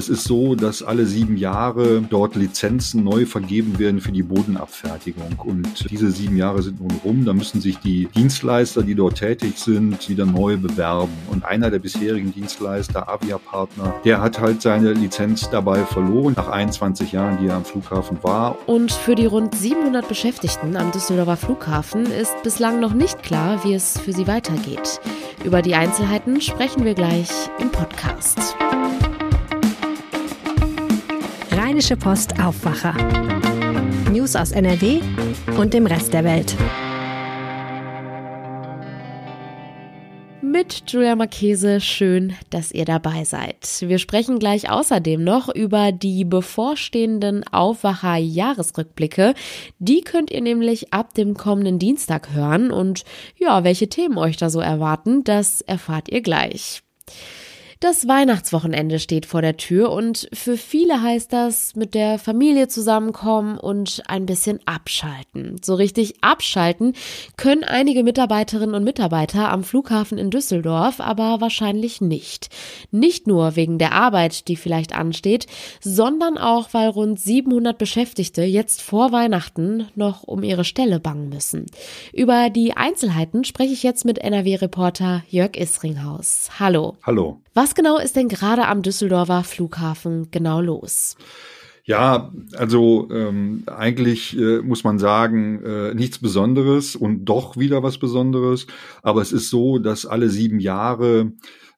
Es ist so, dass alle sieben Jahre dort Lizenzen neu vergeben werden für die Bodenabfertigung. Und diese sieben Jahre sind nun rum. Da müssen sich die Dienstleister, die dort tätig sind, wieder neu bewerben. Und einer der bisherigen Dienstleister, Avia-Partner, der hat halt seine Lizenz dabei verloren, nach 21 Jahren, die er am Flughafen war. Und für die rund 700 Beschäftigten am Düsseldorfer Flughafen ist bislang noch nicht klar, wie es für sie weitergeht. Über die Einzelheiten sprechen wir gleich im Podcast. Rheinische Post Aufwacher. News aus NRW und dem Rest der Welt. Mit Julia Marchese, schön, dass ihr dabei seid. Wir sprechen gleich außerdem noch über die bevorstehenden Aufwacher-Jahresrückblicke. Die könnt ihr nämlich ab dem kommenden Dienstag hören und ja, welche Themen euch da so erwarten, das erfahrt ihr gleich. Das Weihnachtswochenende steht vor der Tür und für viele heißt das mit der Familie zusammenkommen und ein bisschen abschalten. So richtig abschalten können einige Mitarbeiterinnen und Mitarbeiter am Flughafen in Düsseldorf aber wahrscheinlich nicht. Nicht nur wegen der Arbeit, die vielleicht ansteht, sondern auch, weil rund 700 Beschäftigte jetzt vor Weihnachten noch um ihre Stelle bangen müssen. Über die Einzelheiten spreche ich jetzt mit NRW-Reporter Jörg Isringhaus. Hallo. Hallo. Was genau ist denn gerade am Düsseldorfer Flughafen genau los? Ja, also ähm, eigentlich äh, muss man sagen, äh, nichts Besonderes und doch wieder was Besonderes. Aber es ist so, dass alle sieben Jahre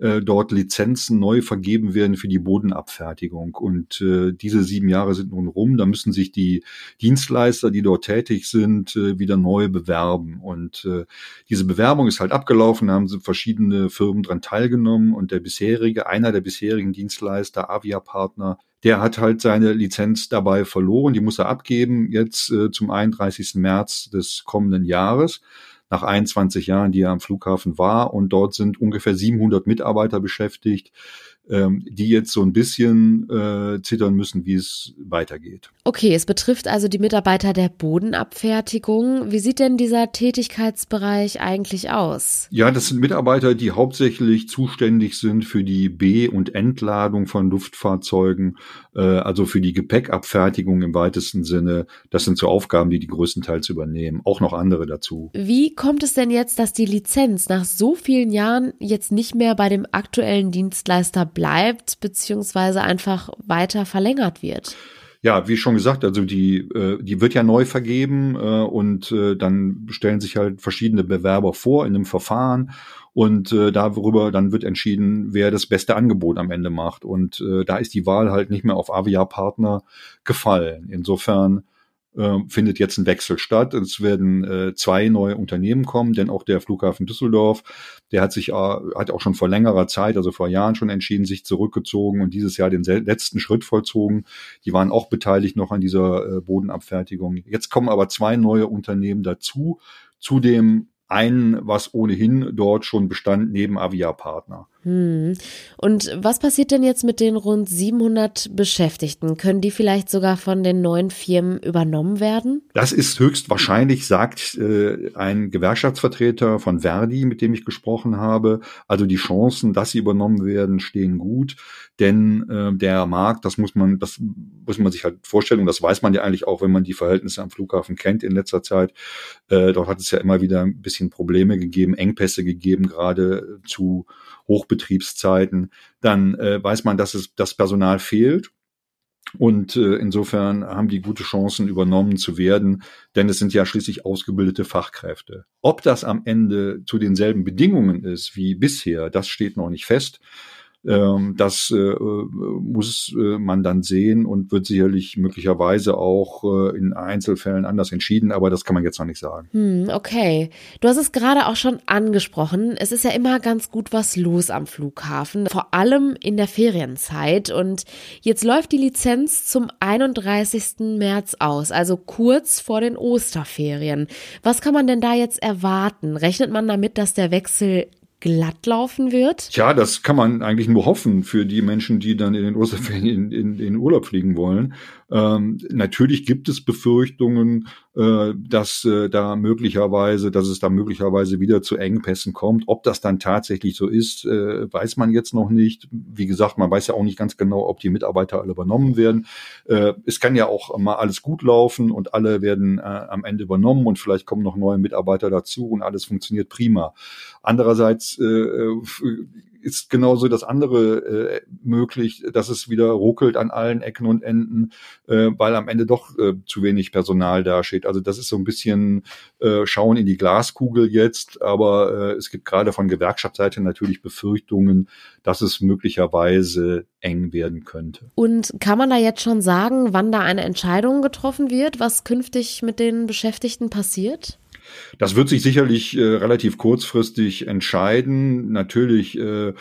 äh, dort Lizenzen neu vergeben werden für die Bodenabfertigung. Und äh, diese sieben Jahre sind nun rum. Da müssen sich die Dienstleister, die dort tätig sind, äh, wieder neu bewerben. Und äh, diese Bewerbung ist halt abgelaufen, da haben sie verschiedene Firmen dran teilgenommen und der bisherige, einer der bisherigen Dienstleister, Avia-Partner, der hat halt seine Lizenz dabei verloren. Die muss er abgeben jetzt äh, zum 31. März des kommenden Jahres nach 21 Jahren, die er am Flughafen war. Und dort sind ungefähr 700 Mitarbeiter beschäftigt ähm, die jetzt so ein bisschen äh, zittern müssen, wie es weitergeht. Okay, es betrifft also die Mitarbeiter der Bodenabfertigung. Wie sieht denn dieser Tätigkeitsbereich eigentlich aus? Ja, das sind Mitarbeiter, die hauptsächlich zuständig sind für die B- und Entladung von Luftfahrzeugen, äh, also für die Gepäckabfertigung im weitesten Sinne. Das sind so Aufgaben, die die größtenteils übernehmen. Auch noch andere dazu. Wie kommt es denn jetzt, dass die Lizenz nach so vielen Jahren jetzt nicht mehr bei dem aktuellen Dienstleister bleibt, beziehungsweise einfach weiter verlängert wird? Ja, wie schon gesagt, also die, äh, die wird ja neu vergeben äh, und äh, dann stellen sich halt verschiedene Bewerber vor in einem Verfahren und darüber dann wird entschieden, wer das beste Angebot am Ende macht. Und da ist die Wahl halt nicht mehr auf Avia-Partner gefallen. Insofern äh, findet jetzt ein Wechsel statt. Es werden äh, zwei neue Unternehmen kommen, denn auch der Flughafen Düsseldorf, der hat sich äh, hat auch schon vor längerer Zeit, also vor Jahren schon entschieden, sich zurückgezogen und dieses Jahr den letzten Schritt vollzogen. Die waren auch beteiligt noch an dieser äh, Bodenabfertigung. Jetzt kommen aber zwei neue Unternehmen dazu, zu dem einen, was ohnehin dort schon bestand, neben Avia-Partner. Hm. Und was passiert denn jetzt mit den rund 700 Beschäftigten? Können die vielleicht sogar von den neuen Firmen übernommen werden? Das ist höchstwahrscheinlich, sagt äh, ein Gewerkschaftsvertreter von Verdi, mit dem ich gesprochen habe. Also die Chancen, dass sie übernommen werden, stehen gut, denn äh, der Markt, das muss man, das muss man sich halt vorstellen und das weiß man ja eigentlich auch, wenn man die Verhältnisse am Flughafen kennt in letzter Zeit. Äh, dort hat es ja immer wieder ein bisschen Probleme gegeben, Engpässe gegeben, gerade zu Hochbetriebszeiten, dann äh, weiß man, dass es das Personal fehlt. Und äh, insofern haben die gute Chancen, übernommen zu werden, denn es sind ja schließlich ausgebildete Fachkräfte. Ob das am Ende zu denselben Bedingungen ist wie bisher, das steht noch nicht fest. Ähm, das äh, muss äh, man dann sehen und wird sicherlich möglicherweise auch äh, in Einzelfällen anders entschieden, aber das kann man jetzt noch nicht sagen. Hm, okay. Du hast es gerade auch schon angesprochen. Es ist ja immer ganz gut was los am Flughafen, vor allem in der Ferienzeit. Und jetzt läuft die Lizenz zum 31. März aus, also kurz vor den Osterferien. Was kann man denn da jetzt erwarten? Rechnet man damit, dass der Wechsel glatt laufen wird? Tja, das kann man eigentlich nur hoffen für die Menschen, die dann in den Osterferien in, in, in Urlaub fliegen wollen. Ähm, natürlich gibt es Befürchtungen, dass äh, da möglicherweise, dass es da möglicherweise wieder zu Engpässen kommt. Ob das dann tatsächlich so ist, äh, weiß man jetzt noch nicht. Wie gesagt, man weiß ja auch nicht ganz genau, ob die Mitarbeiter alle übernommen werden. Äh, es kann ja auch mal alles gut laufen und alle werden äh, am Ende übernommen und vielleicht kommen noch neue Mitarbeiter dazu und alles funktioniert prima. Andererseits äh, ist genauso das andere äh, möglich, dass es wieder ruckelt an allen Ecken und Enden, äh, weil am Ende doch äh, zu wenig Personal dasteht. Also das ist so ein bisschen äh, Schauen in die Glaskugel jetzt, aber äh, es gibt gerade von Gewerkschaftsseite natürlich Befürchtungen, dass es möglicherweise eng werden könnte. Und kann man da jetzt schon sagen, wann da eine Entscheidung getroffen wird, was künftig mit den Beschäftigten passiert? Das wird sich sicherlich äh, relativ kurzfristig entscheiden. Natürlich äh,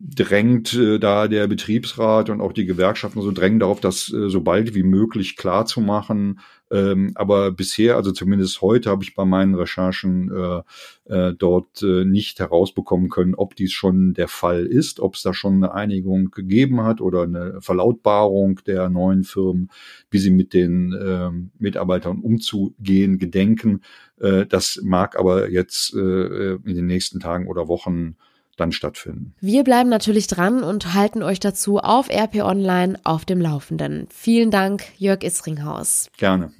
drängt äh, da der Betriebsrat und auch die Gewerkschaften so drängen darauf, das äh, so bald wie möglich klar zu machen. Ähm, aber bisher, also zumindest heute, habe ich bei meinen Recherchen äh, äh, dort äh, nicht herausbekommen können, ob dies schon der Fall ist, ob es da schon eine Einigung gegeben hat oder eine Verlautbarung der neuen Firmen, wie sie mit den äh, Mitarbeitern umzugehen gedenken. Äh, das mag aber jetzt äh, in den nächsten Tagen oder Wochen dann stattfinden. Wir bleiben natürlich dran und halten euch dazu auf RP Online auf dem Laufenden. Vielen Dank, Jörg Isringhaus. Gerne.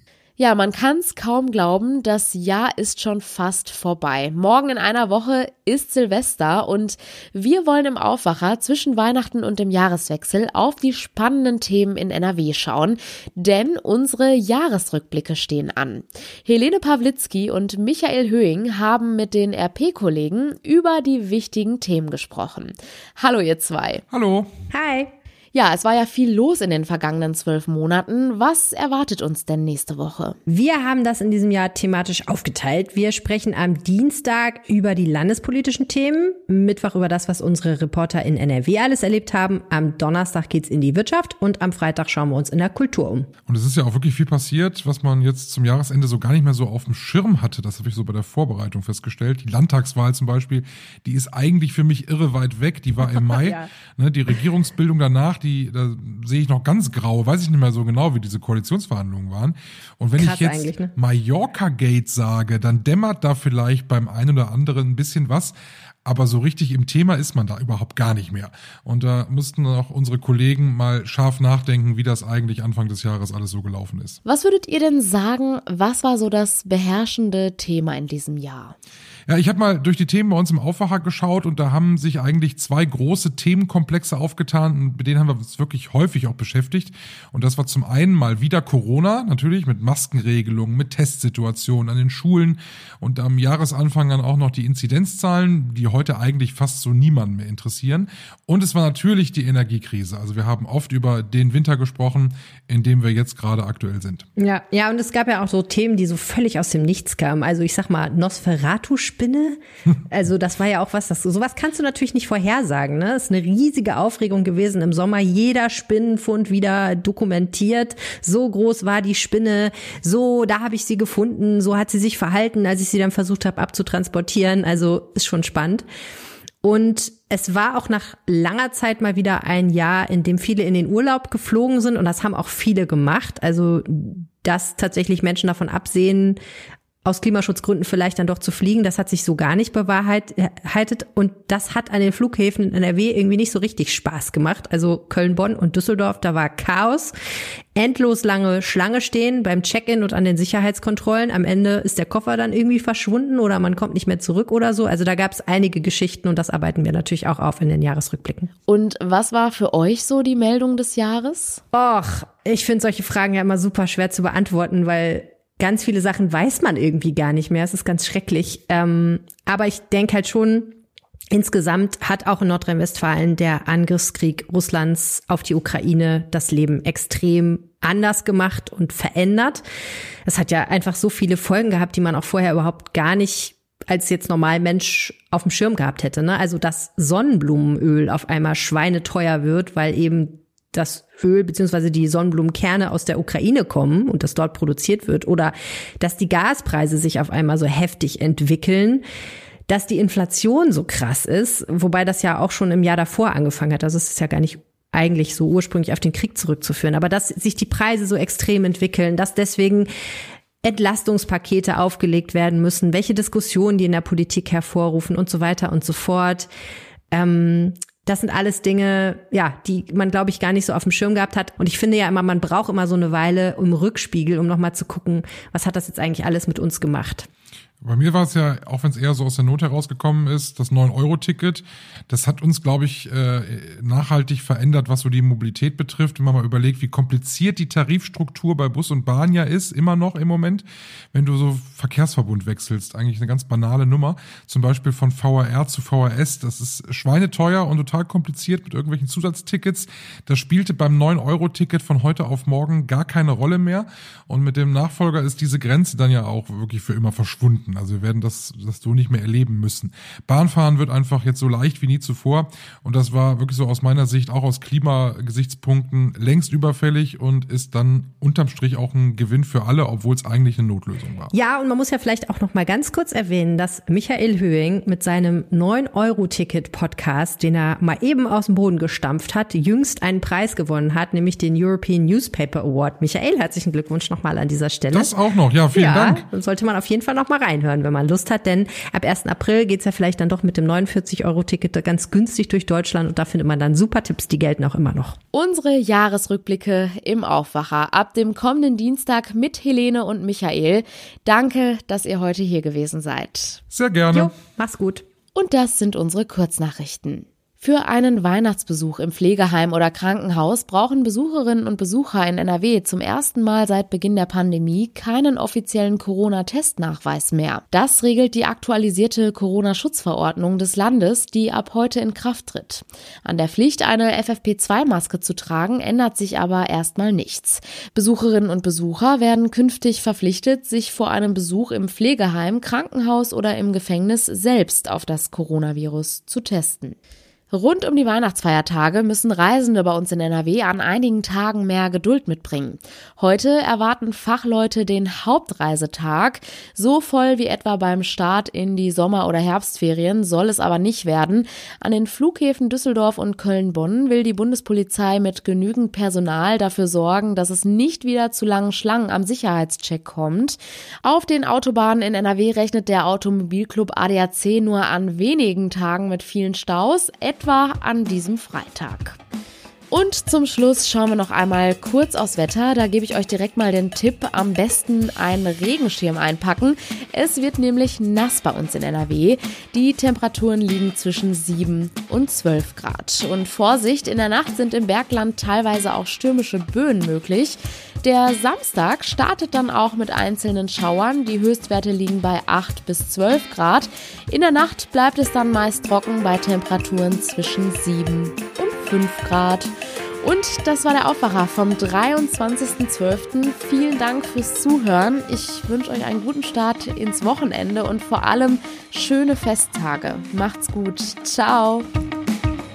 Ja, man kann es kaum glauben, das Jahr ist schon fast vorbei. Morgen in einer Woche ist Silvester und wir wollen im Aufwacher zwischen Weihnachten und dem Jahreswechsel auf die spannenden Themen in NRW schauen, denn unsere Jahresrückblicke stehen an. Helene Pawlitzki und Michael Höhing haben mit den RP-Kollegen über die wichtigen Themen gesprochen. Hallo ihr zwei. Hallo. Hi. Ja, es war ja viel los in den vergangenen zwölf Monaten. Was erwartet uns denn nächste Woche? Wir haben das in diesem Jahr thematisch aufgeteilt. Wir sprechen am Dienstag über die landespolitischen Themen, Mittwoch über das, was unsere Reporter in NRW alles erlebt haben. Am Donnerstag geht's in die Wirtschaft und am Freitag schauen wir uns in der Kultur um. Und es ist ja auch wirklich viel passiert, was man jetzt zum Jahresende so gar nicht mehr so auf dem Schirm hatte. Das habe ich so bei der Vorbereitung festgestellt. Die Landtagswahl zum Beispiel, die ist eigentlich für mich irre weit weg. Die war im Mai. ja. ne, die Regierungsbildung danach, die, da sehe ich noch ganz grau, weiß ich nicht mehr so genau, wie diese Koalitionsverhandlungen waren. Und wenn Krass ich jetzt ne? Mallorca Gate sage, dann dämmert da vielleicht beim einen oder anderen ein bisschen was. Aber so richtig im Thema ist man da überhaupt gar nicht mehr. Und da mussten auch unsere Kollegen mal scharf nachdenken, wie das eigentlich Anfang des Jahres alles so gelaufen ist. Was würdet ihr denn sagen, was war so das beherrschende Thema in diesem Jahr? Ja, ich habe mal durch die Themen bei uns im Aufwacher geschaut und da haben sich eigentlich zwei große Themenkomplexe aufgetan, mit denen haben wir uns wirklich häufig auch beschäftigt. Und das war zum einen mal wieder Corona, natürlich mit Maskenregelungen, mit Testsituationen an den Schulen und am Jahresanfang dann auch noch die Inzidenzzahlen, die heute eigentlich fast so niemanden mehr interessieren. Und es war natürlich die Energiekrise. Also wir haben oft über den Winter gesprochen, in dem wir jetzt gerade aktuell sind. Ja, ja, und es gab ja auch so Themen, die so völlig aus dem Nichts kamen. Also ich sag mal, Nosferatu Spinne. Also das war ja auch was, das sowas kannst du natürlich nicht vorhersagen. Ne? Das ist eine riesige Aufregung gewesen im Sommer. Jeder Spinnenfund wieder dokumentiert. So groß war die Spinne. So, da habe ich sie gefunden. So hat sie sich verhalten, als ich sie dann versucht habe abzutransportieren. Also ist schon spannend. Und es war auch nach langer Zeit mal wieder ein Jahr, in dem viele in den Urlaub geflogen sind und das haben auch viele gemacht. Also dass tatsächlich Menschen davon absehen, aus Klimaschutzgründen vielleicht dann doch zu fliegen. Das hat sich so gar nicht bewahrheitet. Und das hat an den Flughäfen in NRW irgendwie nicht so richtig Spaß gemacht. Also Köln, Bonn und Düsseldorf, da war Chaos. Endlos lange Schlange stehen beim Check-in und an den Sicherheitskontrollen. Am Ende ist der Koffer dann irgendwie verschwunden oder man kommt nicht mehr zurück oder so. Also da gab es einige Geschichten und das arbeiten wir natürlich auch auf in den Jahresrückblicken. Und was war für euch so die Meldung des Jahres? Och, ich finde solche Fragen ja immer super schwer zu beantworten, weil ganz viele Sachen weiß man irgendwie gar nicht mehr. Es ist ganz schrecklich. Ähm, aber ich denke halt schon, Insgesamt hat auch in Nordrhein-Westfalen der Angriffskrieg Russlands auf die Ukraine das Leben extrem anders gemacht und verändert. Es hat ja einfach so viele Folgen gehabt, die man auch vorher überhaupt gar nicht als jetzt normal Mensch auf dem Schirm gehabt hätte. Ne? Also dass Sonnenblumenöl auf einmal schweineteuer wird, weil eben das Öl beziehungsweise die Sonnenblumenkerne aus der Ukraine kommen und das dort produziert wird oder dass die Gaspreise sich auf einmal so heftig entwickeln. dass die Inflation so krass ist, wobei das ja auch schon im Jahr davor angefangen hat. Also es ist ja gar nicht eigentlich so ursprünglich auf den Krieg zurückzuführen, aber dass sich die Preise so extrem entwickeln, dass deswegen Entlastungspakete aufgelegt werden müssen, welche Diskussionen die in der Politik hervorrufen und so weiter und so fort. Ähm, das sind alles Dinge, ja, die man, glaube ich, gar nicht so auf dem Schirm gehabt hat. Und ich finde ja immer, man braucht immer so eine Weile im Rückspiegel, um nochmal zu gucken, was hat das jetzt eigentlich alles mit uns gemacht. Bei mir war es ja, auch wenn es eher so aus der Not herausgekommen ist, das 9-Euro-Ticket, das hat uns, glaube ich, äh, nachhaltig verändert, was so die Mobilität betrifft. Wenn man mal überlegt, wie kompliziert die Tarifstruktur bei Bus und Bahn ja ist, immer noch im Moment, wenn du so Verkehrsverbund wechselst. Eigentlich eine ganz banale Nummer. Zum Beispiel von VRR zu VRS. Das ist schweineteuer und total kompliziert mit irgendwelchen Zusatztickets. Das spielte beim 9-Euro-Ticket von heute auf morgen gar keine Rolle mehr. Und mit dem Nachfolger ist diese Grenze dann ja auch wirklich für immer verschwunden finden. Also wir werden das, das so nicht mehr erleben müssen. Bahnfahren wird einfach jetzt so leicht wie nie zuvor. Und das war wirklich so aus meiner Sicht, auch aus Klimagesichtspunkten, längst überfällig und ist dann unterm Strich auch ein Gewinn für alle, obwohl es eigentlich eine Notlösung war. Ja, und man muss ja vielleicht auch noch mal ganz kurz erwähnen, dass Michael Höhing mit seinem 9-Euro-Ticket-Podcast, den er mal eben aus dem Boden gestampft hat, jüngst einen Preis gewonnen hat, nämlich den European Newspaper Award. Michael, herzlichen Glückwunsch nochmal an dieser Stelle. Das auch noch, ja, vielen ja, Dank. Sollte man auf jeden Fall noch mal rein reinhören, wenn man Lust hat, denn ab 1. April geht's ja vielleicht dann doch mit dem 49-Euro-Ticket ganz günstig durch Deutschland und da findet man dann super Tipps, die gelten auch immer noch. Unsere Jahresrückblicke im Aufwacher ab dem kommenden Dienstag mit Helene und Michael. Danke, dass ihr heute hier gewesen seid. Sehr gerne. Jo, mach's gut. Und das sind unsere Kurznachrichten. Für einen Weihnachtsbesuch im Pflegeheim oder Krankenhaus brauchen Besucherinnen und Besucher in NRW zum ersten Mal seit Beginn der Pandemie keinen offiziellen Corona-Testnachweis mehr. Das regelt die aktualisierte Corona-Schutzverordnung des Landes, die ab heute in Kraft tritt. An der Pflicht, eine FFP2-Maske zu tragen, ändert sich aber erstmal nichts. Besucherinnen und Besucher werden künftig verpflichtet, sich vor einem Besuch im Pflegeheim, Krankenhaus oder im Gefängnis selbst auf das Coronavirus zu testen. Rund um die Weihnachtsfeiertage müssen Reisende bei uns in NRW an einigen Tagen mehr Geduld mitbringen. Heute erwarten Fachleute den Hauptreisetag. So voll wie etwa beim Start in die Sommer- oder Herbstferien soll es aber nicht werden. An den Flughäfen Düsseldorf und Köln-Bonn will die Bundespolizei mit genügend Personal dafür sorgen, dass es nicht wieder zu langen Schlangen am Sicherheitscheck kommt. Auf den Autobahnen in NRW rechnet der Automobilclub ADAC nur an wenigen Tagen mit vielen Staus etwa an diesem Freitag. Und zum Schluss schauen wir noch einmal kurz aufs Wetter. Da gebe ich euch direkt mal den Tipp, am besten einen Regenschirm einpacken. Es wird nämlich nass bei uns in NRW. Die Temperaturen liegen zwischen 7 und 12 Grad. Und Vorsicht, in der Nacht sind im Bergland teilweise auch stürmische Böen möglich. Der Samstag startet dann auch mit einzelnen Schauern. Die Höchstwerte liegen bei 8 bis 12 Grad. In der Nacht bleibt es dann meist trocken bei Temperaturen zwischen 7 und 5 Grad. Und das war der Aufwacher vom 23.12. Vielen Dank fürs Zuhören. Ich wünsche euch einen guten Start ins Wochenende und vor allem schöne Festtage. Macht's gut. Ciao.